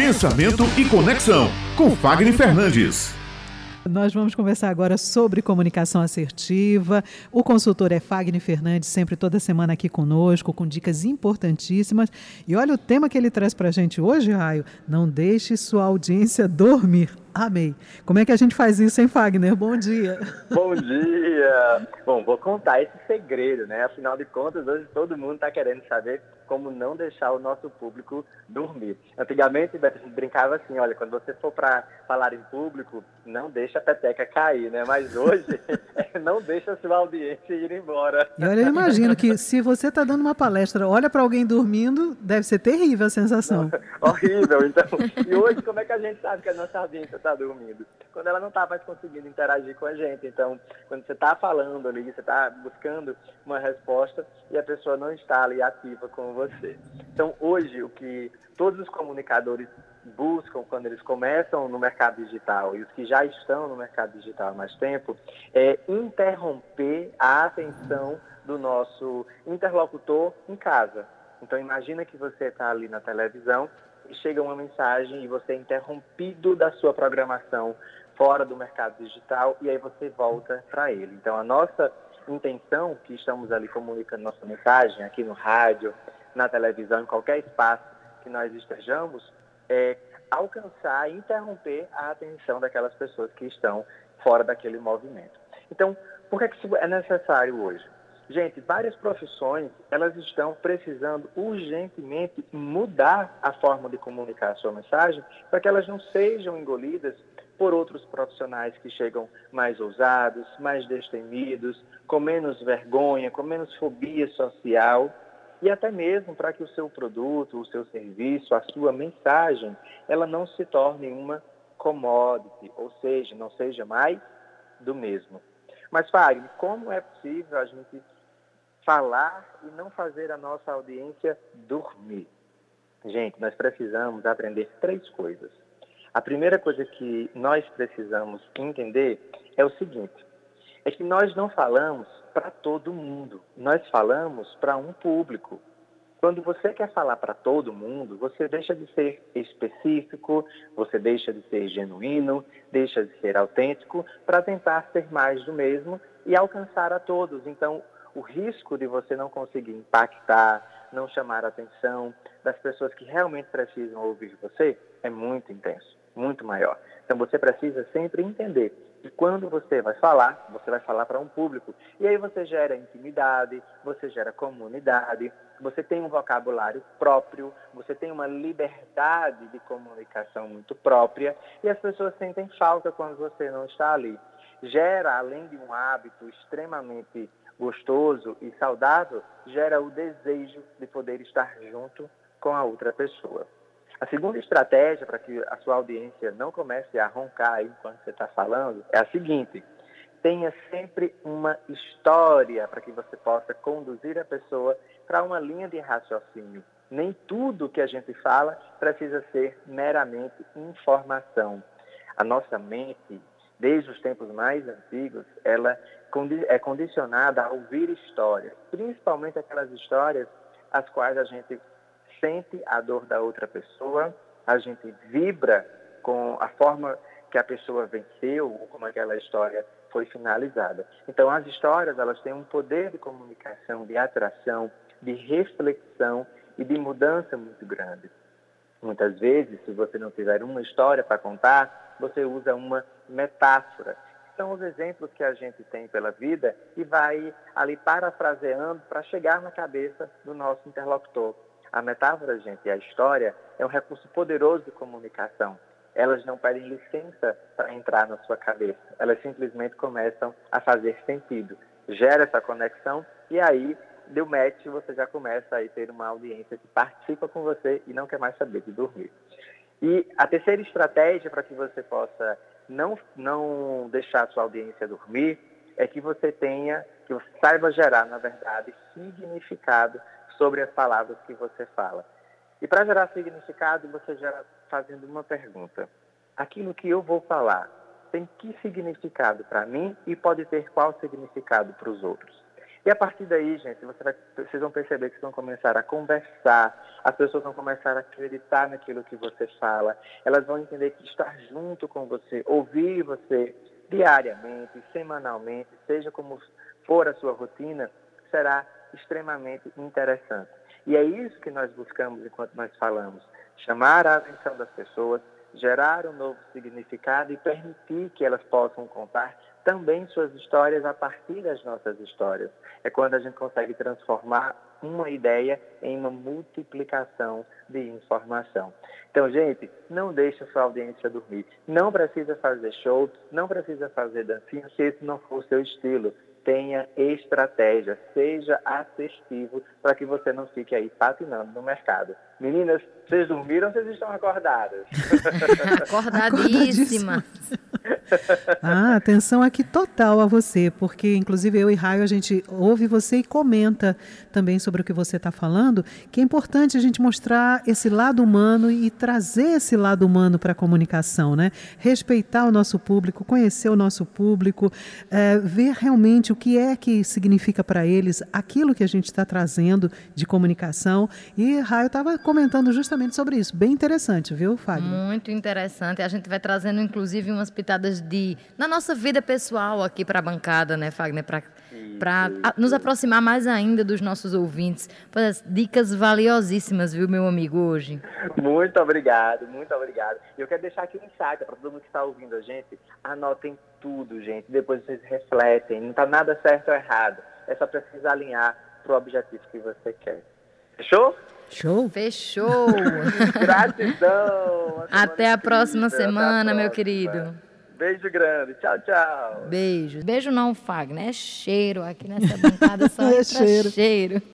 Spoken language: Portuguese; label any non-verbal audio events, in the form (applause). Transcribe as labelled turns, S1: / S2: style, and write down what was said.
S1: Pensamento e Conexão, com Fagner Fernandes.
S2: Nós vamos conversar agora sobre comunicação assertiva. O consultor é Fagner Fernandes, sempre toda semana aqui conosco, com dicas importantíssimas. E olha o tema que ele traz para a gente hoje, Raio. Não deixe sua audiência dormir. Amei. Como é que a gente faz isso, hein, Fagner? Bom dia.
S3: Bom dia. Bom, vou contar esse segredo, né? Afinal de contas, hoje todo mundo está querendo saber como não deixar o nosso público dormir. Antigamente, a gente brincava assim, olha, quando você for para falar em público, não deixa a peteca cair, né? Mas hoje, (laughs) não deixa a sua audiência ir embora.
S2: E olha, eu imagino que se você está dando uma palestra, olha para alguém dormindo, deve ser terrível a sensação.
S3: Não, (laughs) horrível, então. E hoje, como é que a gente sabe que a nossa audiência está dormindo? Quando ela não está mais conseguindo interagir com a gente. Então, quando você está falando ali, você está buscando uma resposta e a pessoa não está ali ativa com você. Então, hoje, o que todos os comunicadores buscam quando eles começam no mercado digital e os que já estão no mercado digital há mais tempo é interromper a atenção do nosso interlocutor em casa. Então imagina que você está ali na televisão e chega uma mensagem e você é interrompido da sua programação fora do mercado digital e aí você volta para ele. Então a nossa intenção que estamos ali comunicando nossa mensagem aqui no rádio, na televisão, em qualquer espaço que nós estejamos, é alcançar, interromper a atenção daquelas pessoas que estão fora daquele movimento. Então, por que isso é necessário hoje? Gente, várias profissões, elas estão precisando urgentemente mudar a forma de comunicar a sua mensagem para que elas não sejam engolidas por outros profissionais que chegam mais ousados, mais destemidos, com menos vergonha, com menos fobia social e até mesmo para que o seu produto, o seu serviço, a sua mensagem, ela não se torne uma commodity, ou seja, não seja mais do mesmo. Mas, Fagner, como é possível a gente falar e não fazer a nossa audiência dormir? Gente, nós precisamos aprender três coisas. A primeira coisa que nós precisamos entender é o seguinte: é que nós não falamos para todo mundo, nós falamos para um público. Quando você quer falar para todo mundo, você deixa de ser específico, você deixa de ser genuíno, deixa de ser autêntico para tentar ser mais do mesmo e alcançar a todos. Então, o risco de você não conseguir impactar, não chamar a atenção das pessoas que realmente precisam ouvir você é muito intenso, muito maior. Então, você precisa sempre entender e quando você vai falar, você vai falar para um público. E aí você gera intimidade, você gera comunidade, você tem um vocabulário próprio, você tem uma liberdade de comunicação muito própria e as pessoas sentem falta quando você não está ali. Gera, além de um hábito extremamente gostoso e saudável, gera o desejo de poder estar junto com a outra pessoa. A segunda estratégia para que a sua audiência não comece a roncar enquanto você está falando é a seguinte: tenha sempre uma história para que você possa conduzir a pessoa para uma linha de raciocínio. Nem tudo que a gente fala precisa ser meramente informação. A nossa mente, desde os tempos mais antigos, ela é condicionada a ouvir histórias, principalmente aquelas histórias as quais a gente sente a dor da outra pessoa, a gente vibra com a forma que a pessoa venceu ou como aquela história foi finalizada. Então, as histórias elas têm um poder de comunicação, de atração, de reflexão e de mudança muito grande. Muitas vezes, se você não tiver uma história para contar, você usa uma metáfora. São os exemplos que a gente tem pela vida e vai ali parafraseando para chegar na cabeça do nosso interlocutor. A metáfora, gente, e a história é um recurso poderoso de comunicação. Elas não pedem licença para entrar na sua cabeça. Elas simplesmente começam a fazer sentido. Gera essa conexão e aí, deu match, você já começa a ter uma audiência que participa com você e não quer mais saber de dormir. E a terceira estratégia para que você possa não, não deixar a sua audiência dormir é que você tenha, que você saiba gerar, na verdade, significado sobre as palavras que você fala. E para gerar significado, você gera fazendo uma pergunta. Aquilo que eu vou falar tem que significado para mim e pode ter qual significado para os outros? E a partir daí, gente, você vai, vocês vão perceber que vão começar a conversar, as pessoas vão começar a acreditar naquilo que você fala, elas vão entender que estar junto com você, ouvir você diariamente, semanalmente, seja como for a sua rotina, será extremamente interessante. E é isso que nós buscamos enquanto nós falamos: chamar a atenção das pessoas, gerar um novo significado e permitir que elas possam contar também suas histórias a partir das nossas histórias. É quando a gente consegue transformar uma ideia em uma multiplicação de informação. Então, gente, não deixe sua audiência dormir. Não precisa fazer show, não precisa fazer dancinha se esse não for o seu estilo tenha estratégia, seja assertivo para que você não fique aí patinando no mercado. Meninas, vocês dormiram ou vocês estão acordadas? (laughs)
S4: Acordadíssima. (laughs)
S2: ah, atenção aqui total a você, porque inclusive eu e Raio a gente ouve você e comenta também sobre o que você está falando, que é importante a gente mostrar esse lado humano e trazer esse lado humano para a comunicação, né? Respeitar o nosso público, conhecer o nosso público, é, ver realmente o que é que significa para eles aquilo que a gente está trazendo de comunicação. E Raio estava comentando justamente sobre isso. Bem interessante, viu, Fábio?
S4: Muito interessante. A gente vai trazendo, inclusive, umas pitadas de na nossa vida pessoal aqui para a bancada, né, Fagner? Para nos aproximar mais ainda dos nossos ouvintes. Pois, dicas valiosíssimas, viu, meu amigo, hoje.
S3: Muito obrigado, muito obrigado. Eu quero deixar aqui um insight para todo mundo que está ouvindo a gente. Anotem tudo, gente. Depois vocês refletem. Não está nada certo ou errado. É só precisar alinhar para o objetivo que você quer. Fechou?
S2: Show.
S4: Fechou. (laughs)
S3: Gratidão.
S4: Até a próxima semana, meu querido.
S3: Beijo grande. Tchau, tchau.
S4: Beijo. Beijo não, Fagner. É cheiro. Aqui nessa bancada só (laughs) é cheiro. cheiro.